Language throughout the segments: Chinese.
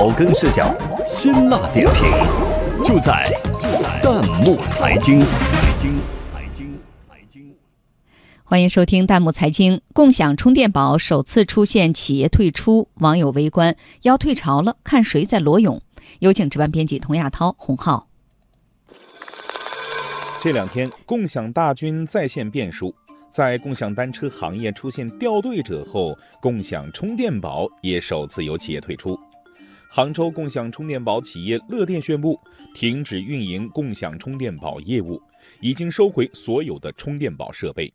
草根视角，辛辣点评，就在就在弹幕财经。财经财经财经，欢迎收听弹幕财经。共享充电宝首次出现企业退出，网友围观，要退潮了，看谁在裸泳。有请值班编辑童亚涛、洪浩。这两天，共享大军再现变数。在共享单车行业出现掉队者后，共享充电宝也首次有企业退出。杭州共享充电宝企业乐电宣布停止运营共享充电宝业务，已经收回所有的充电宝设备。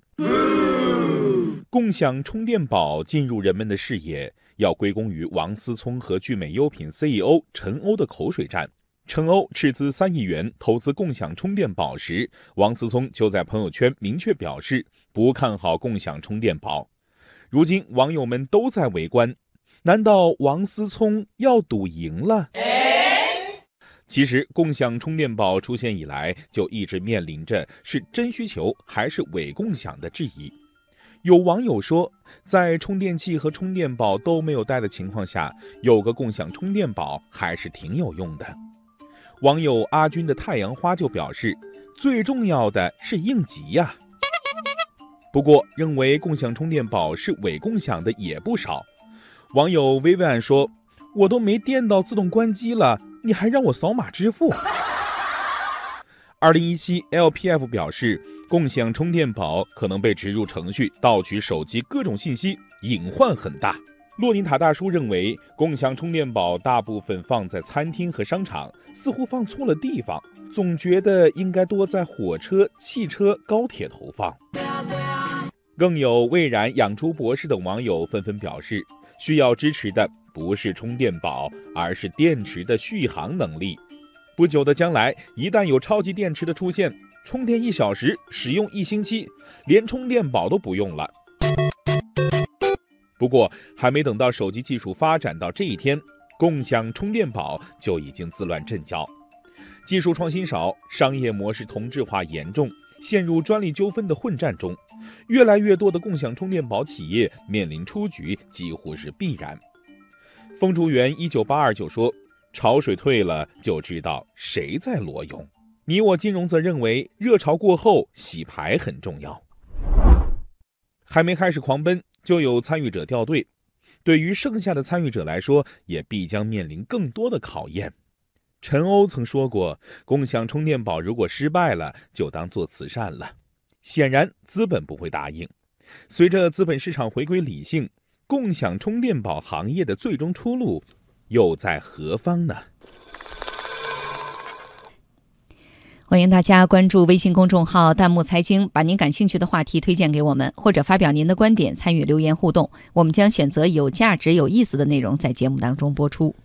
共享充电宝进入人们的视野，要归功于王思聪和聚美优品 CEO 陈欧的口水战。陈欧斥资三亿元投资共享充电宝时，王思聪就在朋友圈明确表示不看好共享充电宝。如今网友们都在围观，难道王思聪要赌赢了？其实，共享充电宝出现以来，就一直面临着是真需求还是伪共享的质疑。有网友说，在充电器和充电宝都没有带的情况下，有个共享充电宝还是挺有用的。网友阿军的太阳花就表示，最重要的是应急呀。不过，认为共享充电宝是伪共享的也不少。网友薇薇安说：“我都没电到自动关机了，你还让我扫码支付？” 二零一七 LPF 表示，共享充电宝可能被植入程序盗取手机各种信息，隐患很大。洛尼塔大叔认为，共享充电宝大部分放在餐厅和商场，似乎放错了地方，总觉得应该多在火车、汽车、高铁投放。更有蔚然养猪博士等网友纷纷表示，需要支持的不是充电宝，而是电池的续航能力。不久的将来，一旦有超级电池的出现，充电一小时，使用一星期，连充电宝都不用了。不过，还没等到手机技术发展到这一天，共享充电宝就已经自乱阵脚。技术创新少，商业模式同质化严重，陷入专利纠纷的混战中，越来越多的共享充电宝企业面临出局，几乎是必然。风竹园一九八二就说：“潮水退了，就知道谁在裸泳。”你我金融则认为，热潮过后，洗牌很重要。还没开始狂奔。就有参与者掉队，对于剩下的参与者来说，也必将面临更多的考验。陈欧曾说过，共享充电宝如果失败了，就当做慈善了。显然，资本不会答应。随着资本市场回归理性，共享充电宝行业的最终出路又在何方呢？欢迎大家关注微信公众号“弹幕财经”，把您感兴趣的话题推荐给我们，或者发表您的观点，参与留言互动。我们将选择有价值、有意思的内容在节目当中播出。